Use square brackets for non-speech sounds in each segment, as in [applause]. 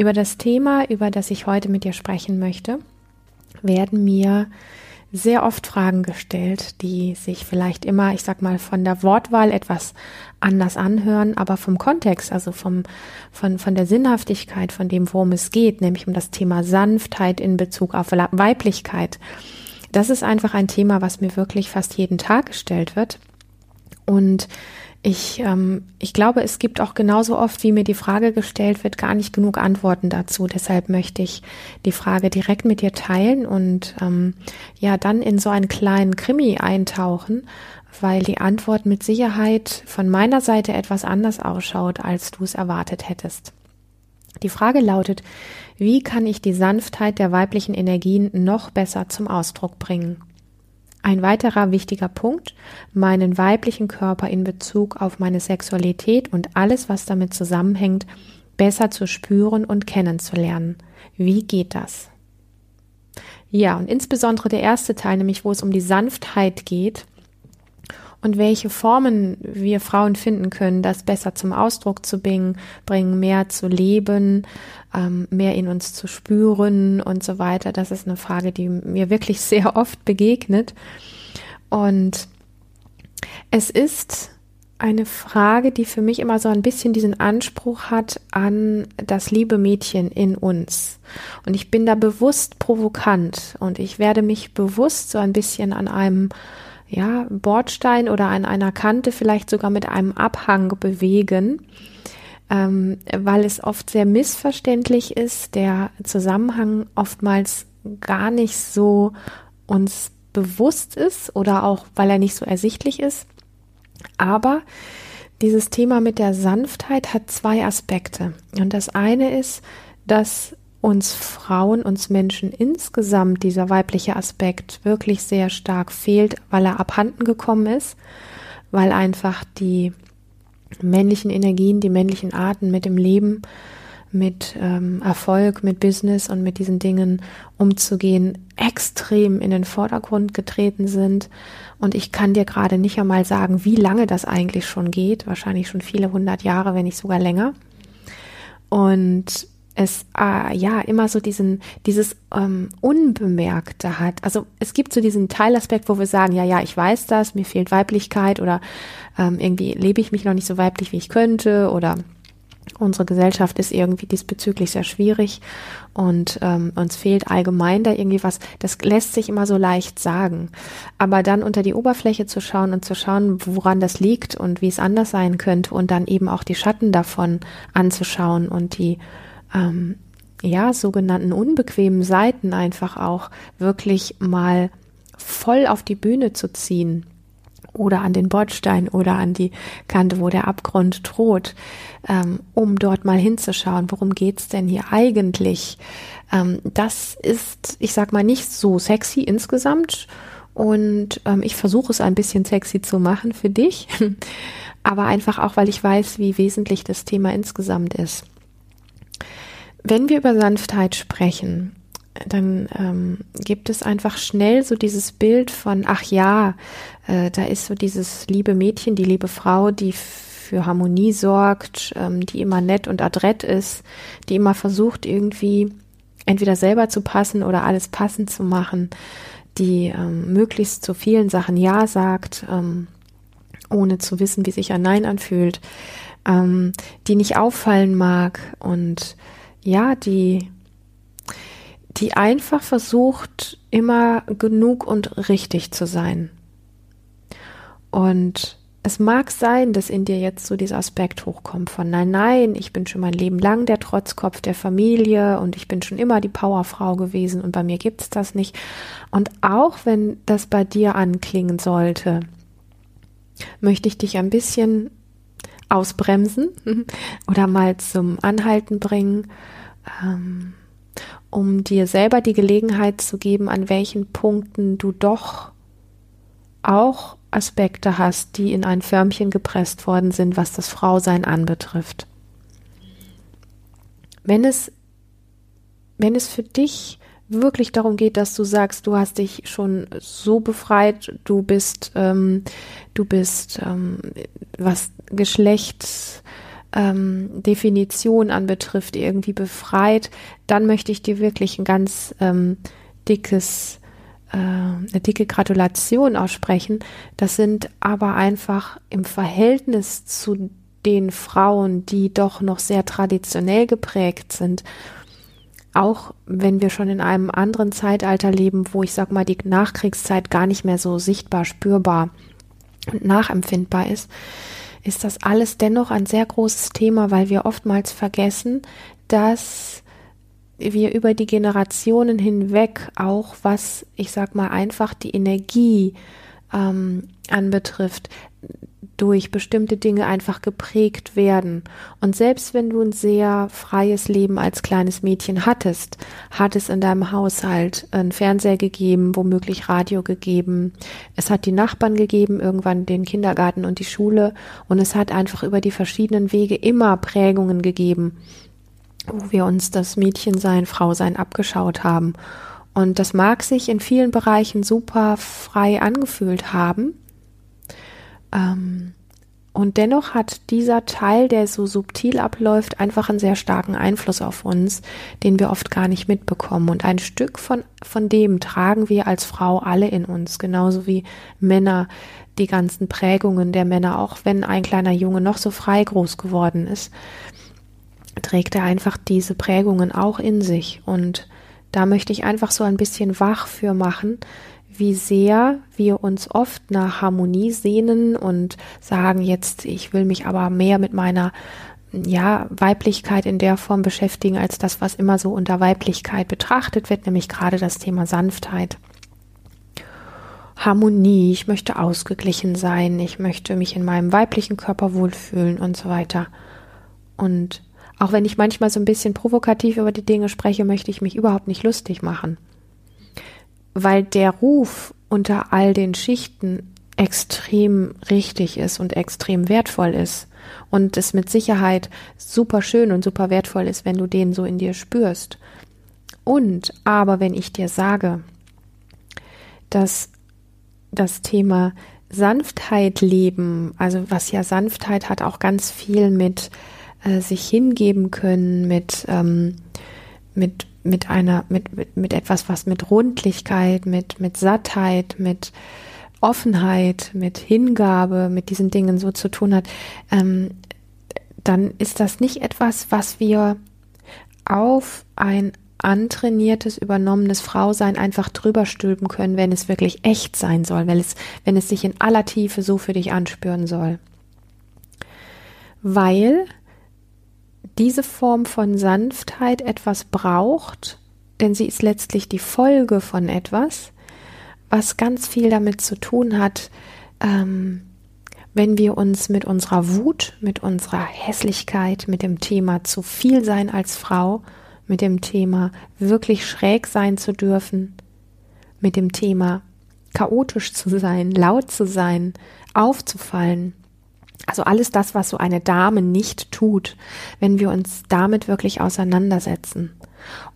Über das Thema, über das ich heute mit dir sprechen möchte, werden mir sehr oft Fragen gestellt, die sich vielleicht immer, ich sag mal, von der Wortwahl etwas anders anhören, aber vom Kontext, also vom, von, von der Sinnhaftigkeit, von dem, worum es geht, nämlich um das Thema Sanftheit in Bezug auf Weiblichkeit, das ist einfach ein Thema, was mir wirklich fast jeden Tag gestellt wird. Und ich, ähm, ich glaube, es gibt auch genauso oft, wie mir die Frage gestellt wird, gar nicht genug Antworten dazu. Deshalb möchte ich die Frage direkt mit dir teilen und ähm, ja, dann in so einen kleinen Krimi eintauchen, weil die Antwort mit Sicherheit von meiner Seite etwas anders ausschaut, als du es erwartet hättest. Die Frage lautet, wie kann ich die Sanftheit der weiblichen Energien noch besser zum Ausdruck bringen? Ein weiterer wichtiger Punkt, meinen weiblichen Körper in Bezug auf meine Sexualität und alles, was damit zusammenhängt, besser zu spüren und kennenzulernen. Wie geht das? Ja, und insbesondere der erste Teil, nämlich wo es um die Sanftheit geht, und welche Formen wir Frauen finden können, das besser zum Ausdruck zu bringen, mehr zu leben, ähm, mehr in uns zu spüren und so weiter. Das ist eine Frage, die mir wirklich [laughs] sehr oft begegnet. Und es ist eine Frage, die für mich immer so ein bisschen diesen Anspruch hat an das liebe Mädchen in uns. Und ich bin da bewusst provokant und ich werde mich bewusst so ein bisschen an einem ja, Bordstein oder an einer Kante vielleicht sogar mit einem Abhang bewegen, ähm, weil es oft sehr missverständlich ist, der Zusammenhang oftmals gar nicht so uns bewusst ist oder auch weil er nicht so ersichtlich ist. Aber dieses Thema mit der Sanftheit hat zwei Aspekte. Und das eine ist, dass uns Frauen, uns Menschen insgesamt dieser weibliche Aspekt wirklich sehr stark fehlt, weil er abhanden gekommen ist, weil einfach die männlichen Energien, die männlichen Arten mit dem Leben, mit ähm, Erfolg, mit Business und mit diesen Dingen umzugehen, extrem in den Vordergrund getreten sind. Und ich kann dir gerade nicht einmal sagen, wie lange das eigentlich schon geht. Wahrscheinlich schon viele hundert Jahre, wenn nicht sogar länger. Und es äh, ja immer so diesen dieses ähm, Unbemerkte hat. Also es gibt so diesen Teilaspekt, wo wir sagen, ja, ja, ich weiß das, mir fehlt Weiblichkeit oder ähm, irgendwie lebe ich mich noch nicht so weiblich, wie ich könnte oder unsere Gesellschaft ist irgendwie diesbezüglich sehr schwierig und ähm, uns fehlt allgemein da irgendwie was. Das lässt sich immer so leicht sagen. Aber dann unter die Oberfläche zu schauen und zu schauen, woran das liegt und wie es anders sein könnte und dann eben auch die Schatten davon anzuschauen und die ähm, ja, sogenannten unbequemen Seiten einfach auch wirklich mal voll auf die Bühne zu ziehen oder an den Bordstein oder an die Kante, wo der Abgrund droht, ähm, um dort mal hinzuschauen, worum geht's denn hier eigentlich? Ähm, das ist, ich sag mal, nicht so sexy insgesamt und ähm, ich versuche es ein bisschen sexy zu machen für dich, [laughs] aber einfach auch, weil ich weiß, wie wesentlich das Thema insgesamt ist. Wenn wir über Sanftheit sprechen, dann ähm, gibt es einfach schnell so dieses Bild von, ach ja, äh, da ist so dieses liebe Mädchen, die liebe Frau, die für Harmonie sorgt, ähm, die immer nett und adrett ist, die immer versucht irgendwie entweder selber zu passen oder alles passend zu machen, die ähm, möglichst zu vielen Sachen Ja sagt, ähm, ohne zu wissen, wie sich ein Nein anfühlt, ähm, die nicht auffallen mag und ja, die, die einfach versucht, immer genug und richtig zu sein. Und es mag sein, dass in dir jetzt so dieser Aspekt hochkommt von nein, nein, ich bin schon mein Leben lang der Trotzkopf der Familie und ich bin schon immer die Powerfrau gewesen und bei mir gibt's das nicht. Und auch wenn das bei dir anklingen sollte, möchte ich dich ein bisschen ausbremsen [laughs] oder mal zum Anhalten bringen, ähm, um dir selber die Gelegenheit zu geben, an welchen Punkten du doch auch Aspekte hast, die in ein Förmchen gepresst worden sind, was das Frausein anbetrifft. Wenn es, wenn es für dich wirklich darum geht, dass du sagst, du hast dich schon so befreit, du bist, ähm, du bist, ähm, was Geschlechtsdefinition ähm, anbetrifft, irgendwie befreit, dann möchte ich dir wirklich ein ganz ähm, dickes äh, eine dicke Gratulation aussprechen. Das sind aber einfach im Verhältnis zu den Frauen, die doch noch sehr traditionell geprägt sind, auch wenn wir schon in einem anderen Zeitalter leben, wo ich sag mal die Nachkriegszeit gar nicht mehr so sichtbar spürbar und nachempfindbar ist, ist das alles dennoch ein sehr großes Thema, weil wir oftmals vergessen, dass wir über die Generationen hinweg auch, was ich sag mal einfach die Energie ähm, anbetrifft, durch bestimmte Dinge einfach geprägt werden. Und selbst wenn du ein sehr freies Leben als kleines Mädchen hattest, hat es in deinem Haushalt einen Fernseher gegeben, womöglich Radio gegeben. Es hat die Nachbarn gegeben, irgendwann den Kindergarten und die Schule. Und es hat einfach über die verschiedenen Wege immer Prägungen gegeben, wo wir uns das Mädchensein, Frausein abgeschaut haben. Und das mag sich in vielen Bereichen super frei angefühlt haben. Ähm, und dennoch hat dieser Teil, der so subtil abläuft, einfach einen sehr starken Einfluss auf uns, den wir oft gar nicht mitbekommen. Und ein Stück von, von dem tragen wir als Frau alle in uns, genauso wie Männer die ganzen Prägungen der Männer, auch wenn ein kleiner Junge noch so frei groß geworden ist, trägt er einfach diese Prägungen auch in sich. Und da möchte ich einfach so ein bisschen wach für machen, wie sehr wir uns oft nach Harmonie sehnen und sagen jetzt, ich will mich aber mehr mit meiner ja, Weiblichkeit in der Form beschäftigen, als das, was immer so unter Weiblichkeit betrachtet wird, nämlich gerade das Thema Sanftheit. Harmonie, ich möchte ausgeglichen sein, ich möchte mich in meinem weiblichen Körper wohlfühlen und so weiter. Und auch wenn ich manchmal so ein bisschen provokativ über die Dinge spreche, möchte ich mich überhaupt nicht lustig machen weil der Ruf unter all den Schichten extrem richtig ist und extrem wertvoll ist und es mit Sicherheit super schön und super wertvoll ist, wenn du den so in dir spürst. Und aber wenn ich dir sage, dass das Thema Sanftheit leben, also was ja Sanftheit hat, auch ganz viel mit äh, sich hingeben können, mit ähm, mit mit einer, mit, mit, mit etwas, was mit Rundlichkeit, mit, mit Sattheit, mit Offenheit, mit Hingabe, mit diesen Dingen so zu tun hat, ähm, dann ist das nicht etwas, was wir auf ein antrainiertes, übernommenes Frausein einfach drüber stülpen können, wenn es wirklich echt sein soll, wenn es, wenn es sich in aller Tiefe so für dich anspüren soll. Weil diese Form von Sanftheit etwas braucht, denn sie ist letztlich die Folge von etwas, was ganz viel damit zu tun hat, ähm, wenn wir uns mit unserer Wut, mit unserer Hässlichkeit, mit dem Thema zu viel sein als Frau, mit dem Thema wirklich schräg sein zu dürfen, mit dem Thema chaotisch zu sein, laut zu sein, aufzufallen, also alles das, was so eine Dame nicht tut, wenn wir uns damit wirklich auseinandersetzen.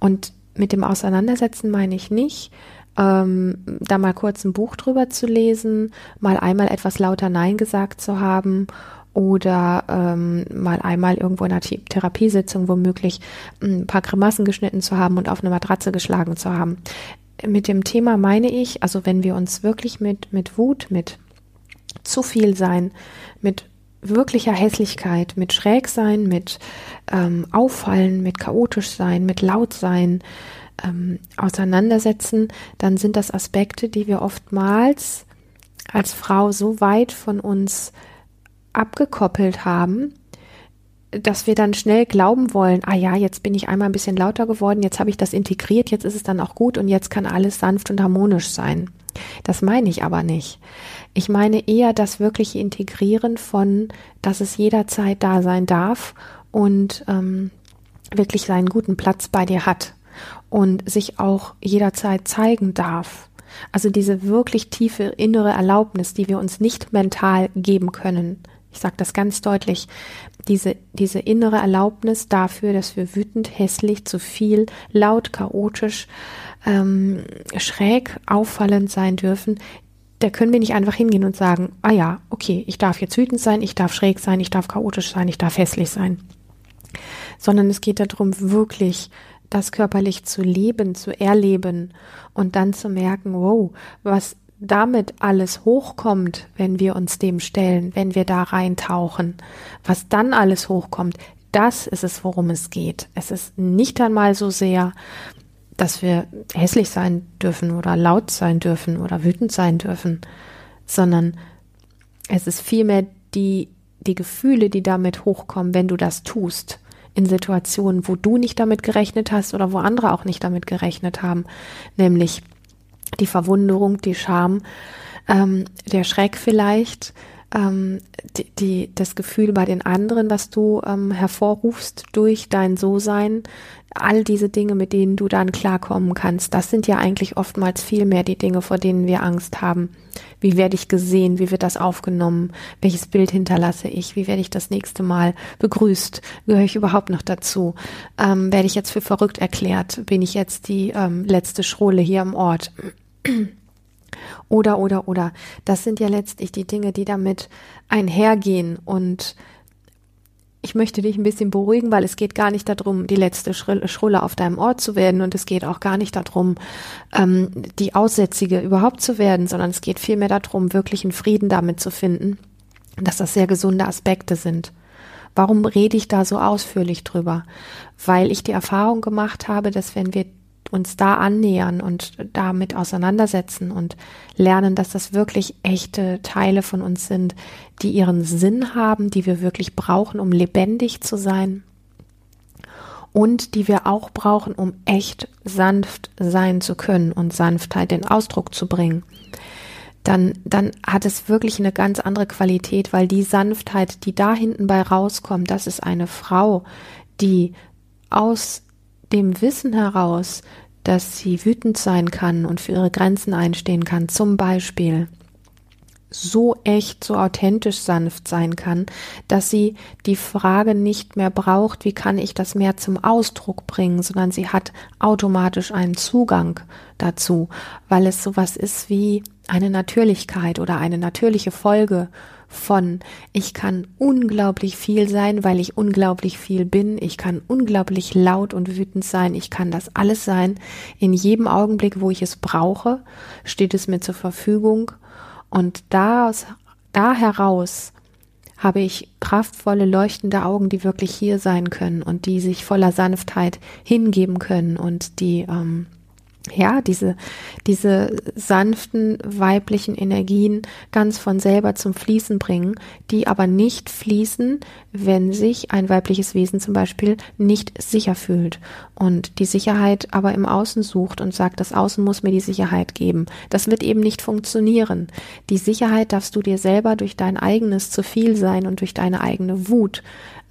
Und mit dem Auseinandersetzen meine ich nicht, ähm, da mal kurz ein Buch drüber zu lesen, mal einmal etwas lauter Nein gesagt zu haben oder ähm, mal einmal irgendwo in einer Therapiesitzung womöglich ein paar Grimassen geschnitten zu haben und auf eine Matratze geschlagen zu haben. Mit dem Thema meine ich, also wenn wir uns wirklich mit, mit Wut, mit zu viel sein, mit wirklicher Hässlichkeit, mit Schrägsein, mit ähm, Auffallen, mit chaotisch sein, mit laut sein ähm, auseinandersetzen, dann sind das Aspekte, die wir oftmals als Frau so weit von uns abgekoppelt haben, dass wir dann schnell glauben wollen, ah ja, jetzt bin ich einmal ein bisschen lauter geworden, jetzt habe ich das integriert, jetzt ist es dann auch gut und jetzt kann alles sanft und harmonisch sein. Das meine ich aber nicht. Ich meine eher das wirkliche Integrieren von, dass es jederzeit da sein darf und ähm, wirklich seinen guten Platz bei dir hat und sich auch jederzeit zeigen darf. Also diese wirklich tiefe innere Erlaubnis, die wir uns nicht mental geben können. Ich sage das ganz deutlich. Diese, diese innere Erlaubnis dafür, dass wir wütend, hässlich, zu viel, laut, chaotisch, ähm, schräg, auffallend sein dürfen, da können wir nicht einfach hingehen und sagen, ah ja, okay, ich darf jetzt wütend sein, ich darf schräg sein, ich darf chaotisch sein, ich darf hässlich sein. Sondern es geht darum, wirklich das körperlich zu leben, zu erleben und dann zu merken, wow, was damit alles hochkommt, wenn wir uns dem stellen, wenn wir da reintauchen, was dann alles hochkommt, das ist es, worum es geht. Es ist nicht einmal so sehr, dass wir hässlich sein dürfen oder laut sein dürfen oder wütend sein dürfen, sondern es ist vielmehr die, die Gefühle, die damit hochkommen, wenn du das tust in Situationen, wo du nicht damit gerechnet hast oder wo andere auch nicht damit gerechnet haben, nämlich die Verwunderung, die Scham, ähm, der Schreck vielleicht, ähm, die, die, das Gefühl bei den anderen, was du ähm, hervorrufst durch dein So-Sein, all diese Dinge, mit denen du dann klarkommen kannst, das sind ja eigentlich oftmals viel mehr die Dinge, vor denen wir Angst haben. Wie werde ich gesehen? Wie wird das aufgenommen? Welches Bild hinterlasse ich? Wie werde ich das nächste Mal begrüßt? Gehöre ich überhaupt noch dazu? Ähm, werde ich jetzt für verrückt erklärt? Bin ich jetzt die ähm, letzte Schrolle hier im Ort? Oder, oder, oder. Das sind ja letztlich die Dinge, die damit einhergehen und ich möchte dich ein bisschen beruhigen, weil es geht gar nicht darum, die letzte Schrulle auf deinem Ort zu werden und es geht auch gar nicht darum, ähm, die Aussätzige überhaupt zu werden, sondern es geht vielmehr darum, wirklich einen Frieden damit zu finden, dass das sehr gesunde Aspekte sind. Warum rede ich da so ausführlich drüber? Weil ich die Erfahrung gemacht habe, dass wenn wir uns da annähern und damit auseinandersetzen und lernen, dass das wirklich echte Teile von uns sind, die ihren Sinn haben, die wir wirklich brauchen, um lebendig zu sein und die wir auch brauchen, um echt sanft sein zu können und Sanftheit in Ausdruck zu bringen. Dann, dann hat es wirklich eine ganz andere Qualität, weil die Sanftheit, die da hinten bei rauskommt, das ist eine Frau, die aus dem Wissen heraus, dass sie wütend sein kann und für ihre Grenzen einstehen kann, zum Beispiel so echt, so authentisch sanft sein kann, dass sie die Frage nicht mehr braucht, wie kann ich das mehr zum Ausdruck bringen, sondern sie hat automatisch einen Zugang dazu, weil es sowas ist wie eine Natürlichkeit oder eine natürliche Folge von ich kann unglaublich viel sein, weil ich unglaublich viel bin, ich kann unglaublich laut und wütend sein, ich kann das alles sein. In jedem Augenblick, wo ich es brauche, steht es mir zur Verfügung. Und daraus, da heraus habe ich kraftvolle, leuchtende Augen, die wirklich hier sein können und die sich voller Sanftheit hingeben können und die ähm, ja, diese, diese sanften weiblichen Energien ganz von selber zum Fließen bringen, die aber nicht fließen, wenn sich ein weibliches Wesen zum Beispiel nicht sicher fühlt und die Sicherheit aber im Außen sucht und sagt, das Außen muss mir die Sicherheit geben. Das wird eben nicht funktionieren. Die Sicherheit darfst du dir selber durch dein eigenes zu viel sein und durch deine eigene Wut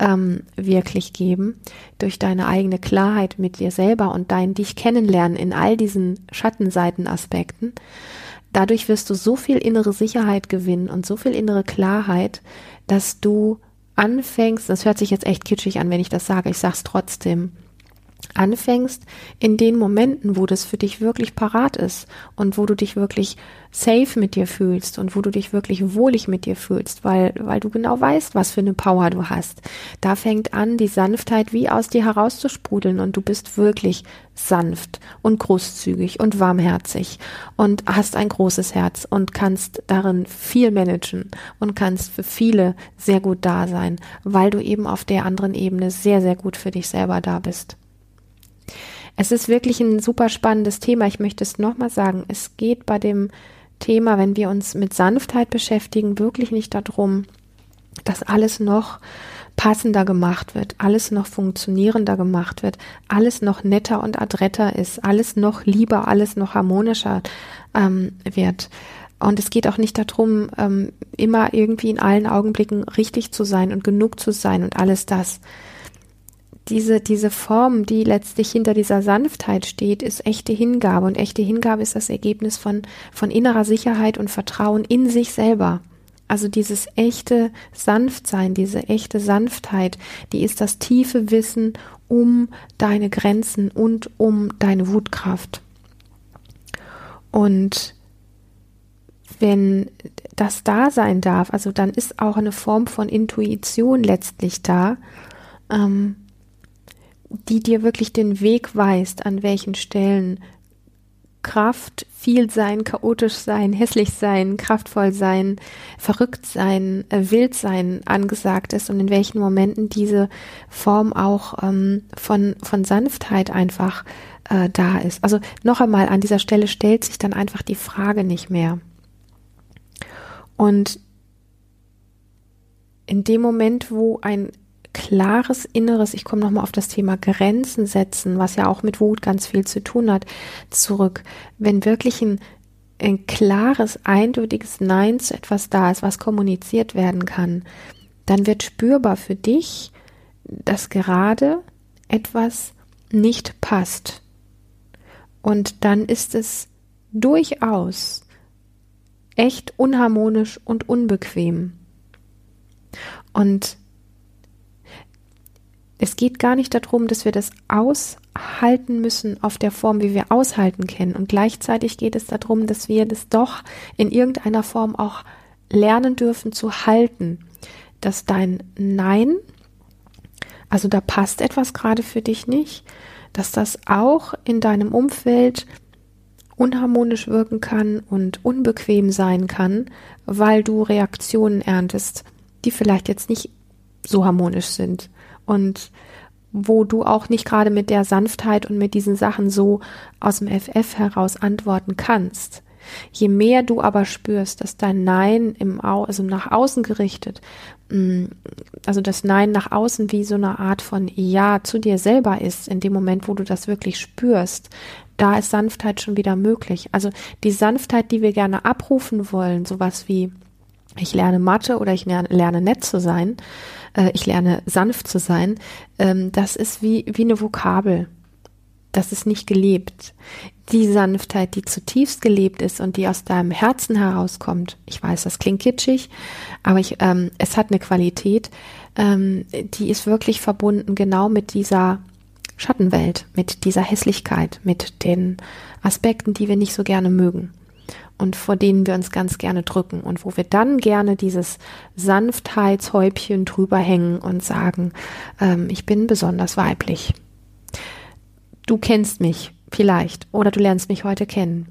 ähm, wirklich geben, durch deine eigene Klarheit mit dir selber und dein dich kennenlernen in all diesen Schattenseitenaspekten. Dadurch wirst du so viel innere Sicherheit gewinnen und so viel innere Klarheit, dass du anfängst, das hört sich jetzt echt kitschig an, wenn ich das sage, ich sag's trotzdem, anfängst, in den Momenten, wo das für dich wirklich parat ist und wo du dich wirklich safe mit dir fühlst und wo du dich wirklich wohlig mit dir fühlst, weil, weil du genau weißt, was für eine Power du hast. Da fängt an, die Sanftheit wie aus dir herauszusprudeln und du bist wirklich sanft und großzügig und warmherzig und hast ein großes Herz und kannst darin viel managen und kannst für viele sehr gut da sein, weil du eben auf der anderen Ebene sehr, sehr gut für dich selber da bist. Es ist wirklich ein super spannendes Thema. Ich möchte es nochmal sagen. Es geht bei dem Thema, wenn wir uns mit Sanftheit beschäftigen, wirklich nicht darum, das alles noch passender gemacht wird, alles noch funktionierender gemacht wird, alles noch netter und adretter ist, alles noch lieber, alles noch harmonischer ähm, wird. Und es geht auch nicht darum, ähm, immer irgendwie in allen Augenblicken richtig zu sein und genug zu sein und alles das. Diese, diese Form, die letztlich hinter dieser Sanftheit steht, ist echte Hingabe. Und echte Hingabe ist das Ergebnis von, von innerer Sicherheit und Vertrauen in sich selber. Also dieses echte Sanftsein, diese echte Sanftheit, die ist das tiefe Wissen um deine Grenzen und um deine Wutkraft. Und wenn das da sein darf, also dann ist auch eine Form von Intuition letztlich da, ähm, die dir wirklich den Weg weist, an welchen Stellen Kraft, viel sein, chaotisch sein, hässlich sein, kraftvoll sein, verrückt sein, äh, wild sein angesagt ist und in welchen Momenten diese Form auch ähm, von, von Sanftheit einfach äh, da ist. Also noch einmal, an dieser Stelle stellt sich dann einfach die Frage nicht mehr. Und in dem Moment, wo ein klares Inneres, ich komme nochmal auf das Thema Grenzen setzen, was ja auch mit Wut ganz viel zu tun hat, zurück. Wenn wirklich ein, ein klares, eindeutiges Nein zu etwas da ist, was kommuniziert werden kann, dann wird spürbar für dich, dass gerade etwas nicht passt. Und dann ist es durchaus echt unharmonisch und unbequem. Und es geht gar nicht darum, dass wir das aushalten müssen auf der Form, wie wir aushalten kennen. Und gleichzeitig geht es darum, dass wir das doch in irgendeiner Form auch lernen dürfen zu halten, dass dein Nein, also da passt etwas gerade für dich nicht, dass das auch in deinem Umfeld unharmonisch wirken kann und unbequem sein kann, weil du Reaktionen erntest, die vielleicht jetzt nicht so harmonisch sind und wo du auch nicht gerade mit der Sanftheit und mit diesen Sachen so aus dem FF heraus antworten kannst. Je mehr du aber spürst, dass dein Nein im Au also nach außen gerichtet, mm, also das Nein nach außen wie so eine Art von Ja zu dir selber ist, in dem Moment, wo du das wirklich spürst, da ist Sanftheit schon wieder möglich. Also die Sanftheit, die wir gerne abrufen wollen, sowas wie ich lerne Mathe oder ich lerne nett zu sein, äh, ich lerne sanft zu sein, ähm, das ist wie, wie eine Vokabel. Das ist nicht gelebt. Die Sanftheit, die zutiefst gelebt ist und die aus deinem Herzen herauskommt, ich weiß, das klingt kitschig, aber ich, ähm, es hat eine Qualität, ähm, die ist wirklich verbunden genau mit dieser Schattenwelt, mit dieser Hässlichkeit, mit den Aspekten, die wir nicht so gerne mögen und vor denen wir uns ganz gerne drücken und wo wir dann gerne dieses Sanftheitshäubchen drüber hängen und sagen, ähm, ich bin besonders weiblich. Du kennst mich vielleicht oder du lernst mich heute kennen,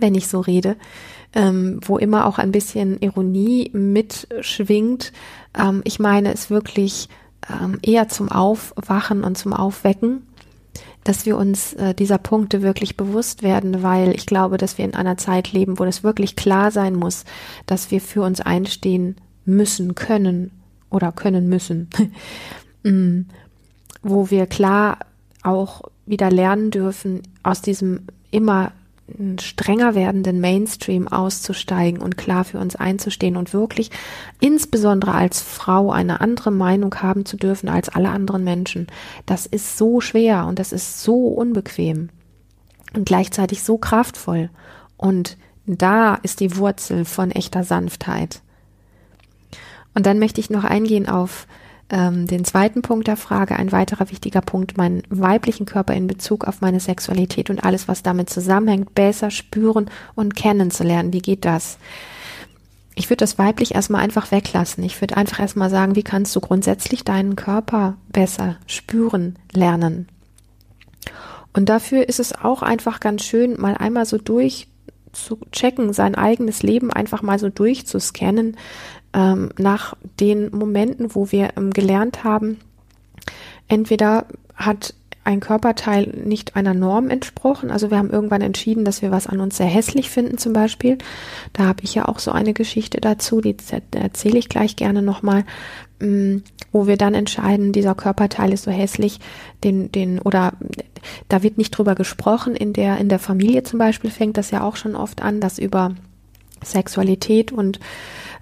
wenn ich so rede, ähm, wo immer auch ein bisschen Ironie mitschwingt. Ähm, ich meine es wirklich ähm, eher zum Aufwachen und zum Aufwecken dass wir uns äh, dieser Punkte wirklich bewusst werden, weil ich glaube, dass wir in einer Zeit leben, wo das wirklich klar sein muss, dass wir für uns einstehen müssen, können oder können müssen, [laughs] mm, wo wir klar auch wieder lernen dürfen, aus diesem immer strenger werdenden Mainstream auszusteigen und klar für uns einzustehen und wirklich insbesondere als Frau eine andere Meinung haben zu dürfen als alle anderen Menschen. Das ist so schwer und das ist so unbequem und gleichzeitig so kraftvoll. Und da ist die Wurzel von echter Sanftheit. Und dann möchte ich noch eingehen auf ähm, den zweiten Punkt der Frage, ein weiterer wichtiger Punkt, meinen weiblichen Körper in Bezug auf meine Sexualität und alles, was damit zusammenhängt, besser spüren und kennenzulernen. Wie geht das? Ich würde das weiblich erstmal einfach weglassen. Ich würde einfach erstmal sagen, wie kannst du grundsätzlich deinen Körper besser spüren lernen? Und dafür ist es auch einfach ganz schön, mal einmal so durch zu checken, sein eigenes Leben einfach mal so durchzuscannen, ähm, nach den Momenten, wo wir ähm, gelernt haben, entweder hat ein Körperteil nicht einer Norm entsprochen. Also wir haben irgendwann entschieden, dass wir was an uns sehr hässlich finden zum Beispiel. Da habe ich ja auch so eine Geschichte dazu, die erzähle ich gleich gerne nochmal, mm, wo wir dann entscheiden, dieser Körperteil ist so hässlich, den, den, oder da wird nicht drüber gesprochen. In der, in der Familie zum Beispiel fängt das ja auch schon oft an, dass über Sexualität und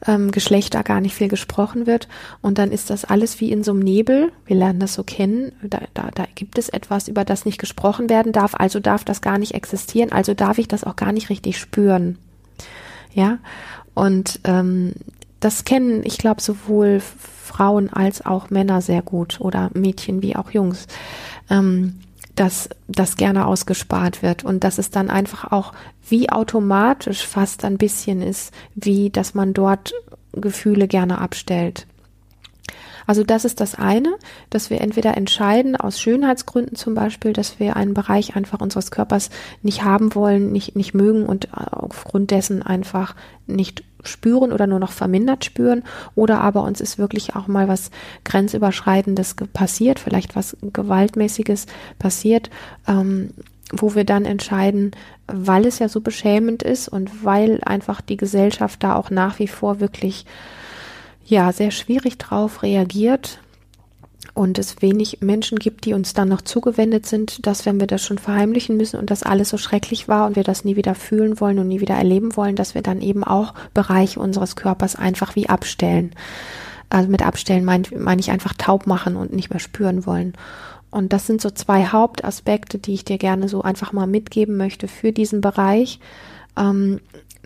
ähm, Geschlechter gar nicht viel gesprochen wird. Und dann ist das alles wie in so einem Nebel. Wir lernen das so kennen. Da, da, da gibt es etwas, über das nicht gesprochen werden darf. Also darf das gar nicht existieren. Also darf ich das auch gar nicht richtig spüren. Ja. Und ähm, das kennen, ich glaube, sowohl Frauen als auch Männer sehr gut oder Mädchen wie auch Jungs. Ähm, dass das gerne ausgespart wird und dass es dann einfach auch wie automatisch fast ein bisschen ist, wie dass man dort Gefühle gerne abstellt. Also das ist das eine, dass wir entweder entscheiden, aus Schönheitsgründen zum Beispiel, dass wir einen Bereich einfach unseres Körpers nicht haben wollen, nicht, nicht mögen und aufgrund dessen einfach nicht spüren oder nur noch vermindert spüren. Oder aber uns ist wirklich auch mal was Grenzüberschreitendes passiert, vielleicht was Gewaltmäßiges passiert. Ähm, wo wir dann entscheiden, weil es ja so beschämend ist und weil einfach die Gesellschaft da auch nach wie vor wirklich ja sehr schwierig drauf reagiert und es wenig Menschen gibt, die uns dann noch zugewendet sind, dass wenn wir das schon verheimlichen müssen und das alles so schrecklich war und wir das nie wieder fühlen wollen und nie wieder erleben wollen, dass wir dann eben auch Bereiche unseres Körpers einfach wie abstellen. Also mit abstellen meine mein ich einfach taub machen und nicht mehr spüren wollen. Und das sind so zwei Hauptaspekte, die ich dir gerne so einfach mal mitgeben möchte für diesen Bereich. Ähm,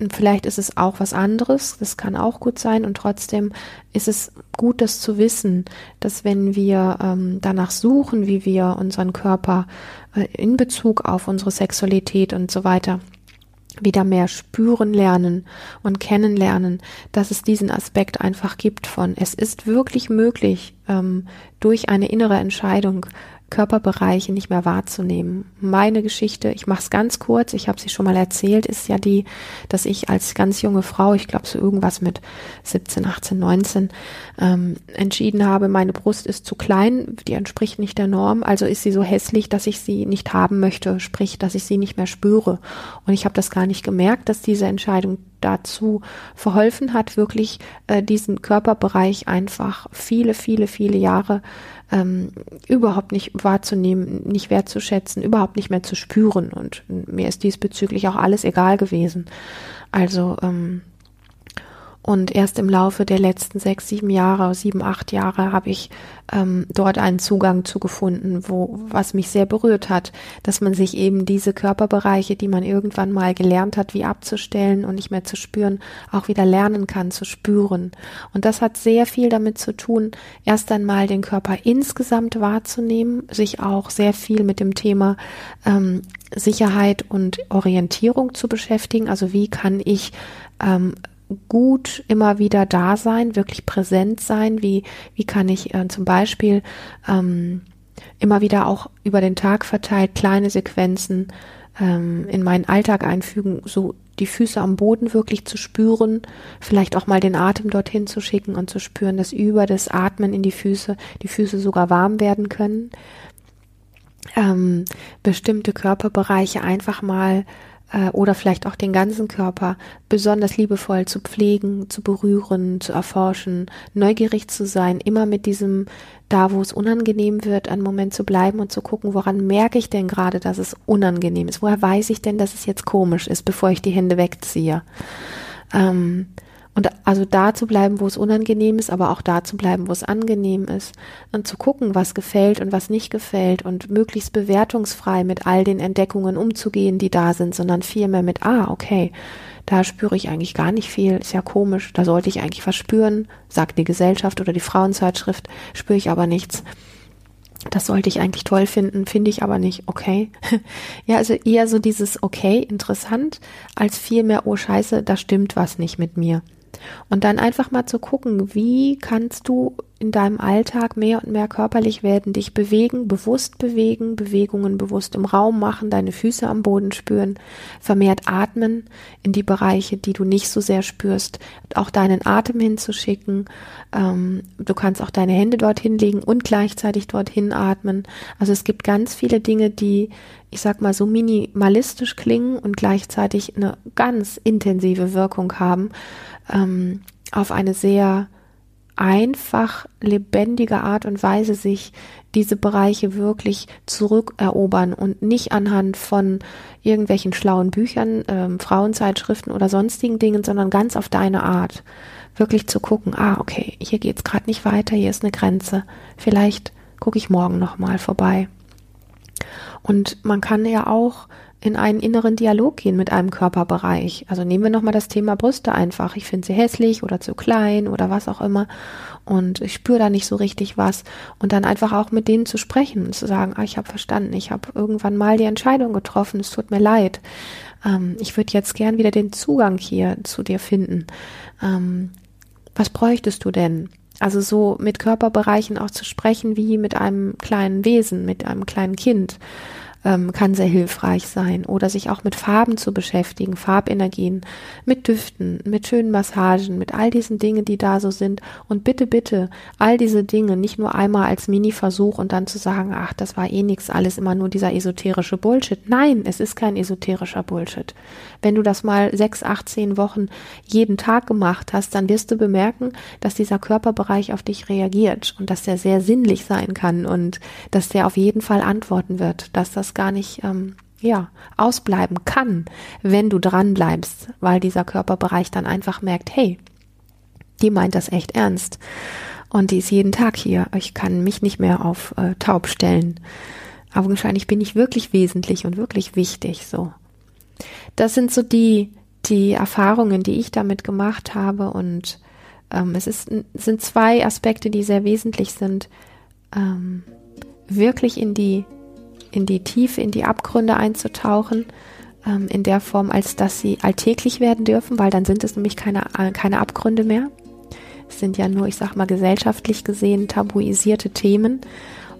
Vielleicht ist es auch was anderes, das kann auch gut sein und trotzdem ist es gut, das zu wissen, dass wenn wir ähm, danach suchen, wie wir unseren Körper äh, in Bezug auf unsere Sexualität und so weiter wieder mehr spüren lernen und kennenlernen, dass es diesen Aspekt einfach gibt von, es ist wirklich möglich, ähm, durch eine innere Entscheidung Körperbereiche nicht mehr wahrzunehmen. Meine Geschichte, ich mache es ganz kurz, ich habe sie schon mal erzählt, ist ja die, dass ich als ganz junge Frau, ich glaube so irgendwas mit 17, 18, 19, ähm, entschieden habe, meine Brust ist zu klein, die entspricht nicht der Norm, also ist sie so hässlich, dass ich sie nicht haben möchte, sprich, dass ich sie nicht mehr spüre. Und ich habe das gar nicht gemerkt, dass diese Entscheidung dazu verholfen hat, wirklich äh, diesen Körperbereich einfach viele, viele, viele Jahre ähm, überhaupt nicht wahrzunehmen, nicht wertzuschätzen, überhaupt nicht mehr zu spüren. Und mir ist diesbezüglich auch alles egal gewesen. Also ähm, und erst im Laufe der letzten sechs, sieben Jahre, sieben, acht Jahre habe ich ähm, dort einen Zugang zu gefunden, wo was mich sehr berührt hat, dass man sich eben diese Körperbereiche, die man irgendwann mal gelernt hat, wie abzustellen und nicht mehr zu spüren, auch wieder lernen kann zu spüren. Und das hat sehr viel damit zu tun, erst einmal den Körper insgesamt wahrzunehmen, sich auch sehr viel mit dem Thema ähm, Sicherheit und Orientierung zu beschäftigen. Also wie kann ich ähm, gut immer wieder da sein, wirklich präsent sein? Wie, wie kann ich äh, zum Beispiel ähm, immer wieder auch über den Tag verteilt kleine Sequenzen ähm, in meinen Alltag einfügen, so die Füße am Boden wirklich zu spüren, vielleicht auch mal den Atem dorthin zu schicken und zu spüren, dass über das Atmen in die Füße die Füße sogar warm werden können. Ähm, bestimmte Körperbereiche einfach mal äh, oder vielleicht auch den ganzen Körper besonders liebevoll zu pflegen, zu berühren, zu erforschen, neugierig zu sein, immer mit diesem da, wo es unangenehm wird, einen Moment zu bleiben und zu gucken, woran merke ich denn gerade, dass es unangenehm ist? Woher weiß ich denn, dass es jetzt komisch ist, bevor ich die Hände wegziehe? Ähm, und also da zu bleiben, wo es unangenehm ist, aber auch da zu bleiben, wo es angenehm ist. Und zu gucken, was gefällt und was nicht gefällt und möglichst bewertungsfrei mit all den Entdeckungen umzugehen, die da sind, sondern vielmehr mit, ah, okay, da spüre ich eigentlich gar nicht viel, ist ja komisch, da sollte ich eigentlich was spüren, sagt die Gesellschaft oder die Frauenzeitschrift, spüre ich aber nichts. Das sollte ich eigentlich toll finden, finde ich aber nicht, okay. [laughs] ja, also eher so dieses okay, interessant, als vielmehr, oh scheiße, da stimmt was nicht mit mir. Und dann einfach mal zu gucken, wie kannst du in deinem Alltag mehr und mehr körperlich werden, dich bewegen, bewusst bewegen, Bewegungen bewusst im Raum machen, deine Füße am Boden spüren, vermehrt atmen in die Bereiche, die du nicht so sehr spürst, auch deinen Atem hinzuschicken. Ähm, du kannst auch deine Hände dorthin legen und gleichzeitig dorthin atmen. Also es gibt ganz viele Dinge, die, ich sag mal, so minimalistisch klingen und gleichzeitig eine ganz intensive Wirkung haben ähm, auf eine sehr einfach lebendige Art und Weise sich diese Bereiche wirklich zurückerobern und nicht anhand von irgendwelchen schlauen Büchern, ähm, Frauenzeitschriften oder sonstigen Dingen, sondern ganz auf deine Art. Wirklich zu gucken, ah, okay, hier geht's gerade nicht weiter, hier ist eine Grenze. Vielleicht gucke ich morgen nochmal vorbei. Und man kann ja auch in einen inneren Dialog gehen mit einem Körperbereich. Also nehmen wir nochmal das Thema Brüste einfach. Ich finde sie hässlich oder zu klein oder was auch immer. Und ich spüre da nicht so richtig was. Und dann einfach auch mit denen zu sprechen und zu sagen, ah, ich habe verstanden, ich habe irgendwann mal die Entscheidung getroffen, es tut mir leid. Ähm, ich würde jetzt gern wieder den Zugang hier zu dir finden. Ähm, was bräuchtest du denn? Also so mit Körperbereichen auch zu sprechen wie mit einem kleinen Wesen, mit einem kleinen Kind ähm, kann sehr hilfreich sein. Oder sich auch mit Farben zu beschäftigen, Farbenergien, mit Düften, mit schönen Massagen, mit all diesen Dingen, die da so sind. Und bitte, bitte, all diese Dinge nicht nur einmal als Mini-Versuch und dann zu sagen, ach, das war eh nix, alles immer nur dieser esoterische Bullshit. Nein, es ist kein esoterischer Bullshit. Wenn du das mal sechs, acht, zehn Wochen jeden Tag gemacht hast, dann wirst du bemerken, dass dieser Körperbereich auf dich reagiert und dass der sehr sinnlich sein kann und dass der auf jeden Fall antworten wird, dass das gar nicht ähm, ja, ausbleiben kann, wenn du dran bleibst, weil dieser Körperbereich dann einfach merkt, hey, die meint das echt ernst. Und die ist jeden Tag hier. Ich kann mich nicht mehr auf äh, taub stellen. Augenscheinlich bin ich wirklich wesentlich und wirklich wichtig, so. Das sind so die, die Erfahrungen, die ich damit gemacht habe und ähm, es ist, sind zwei Aspekte, die sehr wesentlich sind, ähm, wirklich in die in die Tiefe, in die Abgründe einzutauchen, ähm, in der Form, als dass sie alltäglich werden dürfen, weil dann sind es nämlich keine, äh, keine Abgründe mehr. Es sind ja nur, ich sag mal, gesellschaftlich gesehen tabuisierte Themen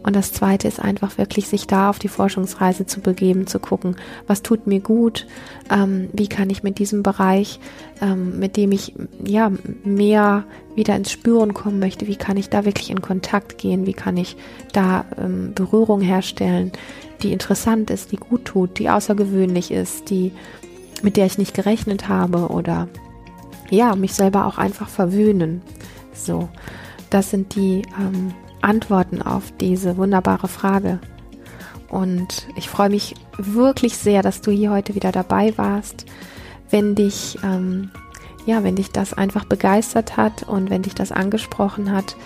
und das zweite ist einfach wirklich, sich da auf die Forschungsreise zu begeben, zu gucken, was tut mir gut, ähm, wie kann ich mit diesem Bereich, ähm, mit dem ich ja mehr wieder ins Spüren kommen möchte, wie kann ich da wirklich in Kontakt gehen, wie kann ich da ähm, Berührung herstellen, die interessant ist, die gut tut, die außergewöhnlich ist, die mit der ich nicht gerechnet habe oder ja, mich selber auch einfach verwöhnen. So, das sind die ähm, Antworten auf diese wunderbare Frage. Und ich freue mich wirklich sehr, dass du hier heute wieder dabei warst. Wenn dich, ähm, ja, wenn dich das einfach begeistert hat und wenn dich das angesprochen hat,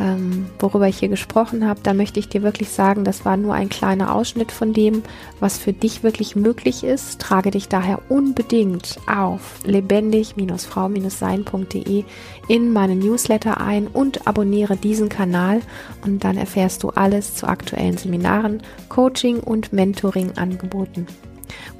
ähm, worüber ich hier gesprochen habe, da möchte ich dir wirklich sagen, das war nur ein kleiner Ausschnitt von dem, was für dich wirklich möglich ist. Trage dich daher unbedingt auf lebendig-frau-sein.de in meinen Newsletter ein und abonniere diesen Kanal und dann erfährst du alles zu aktuellen Seminaren, Coaching und Mentoring-Angeboten.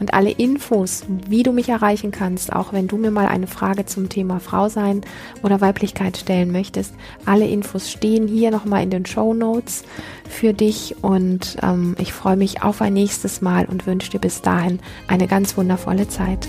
Und alle Infos, wie du mich erreichen kannst, auch wenn du mir mal eine Frage zum Thema Frau sein oder Weiblichkeit stellen möchtest, alle Infos stehen hier nochmal in den Show Notes für dich. Und ähm, ich freue mich auf ein nächstes Mal und wünsche dir bis dahin eine ganz wundervolle Zeit.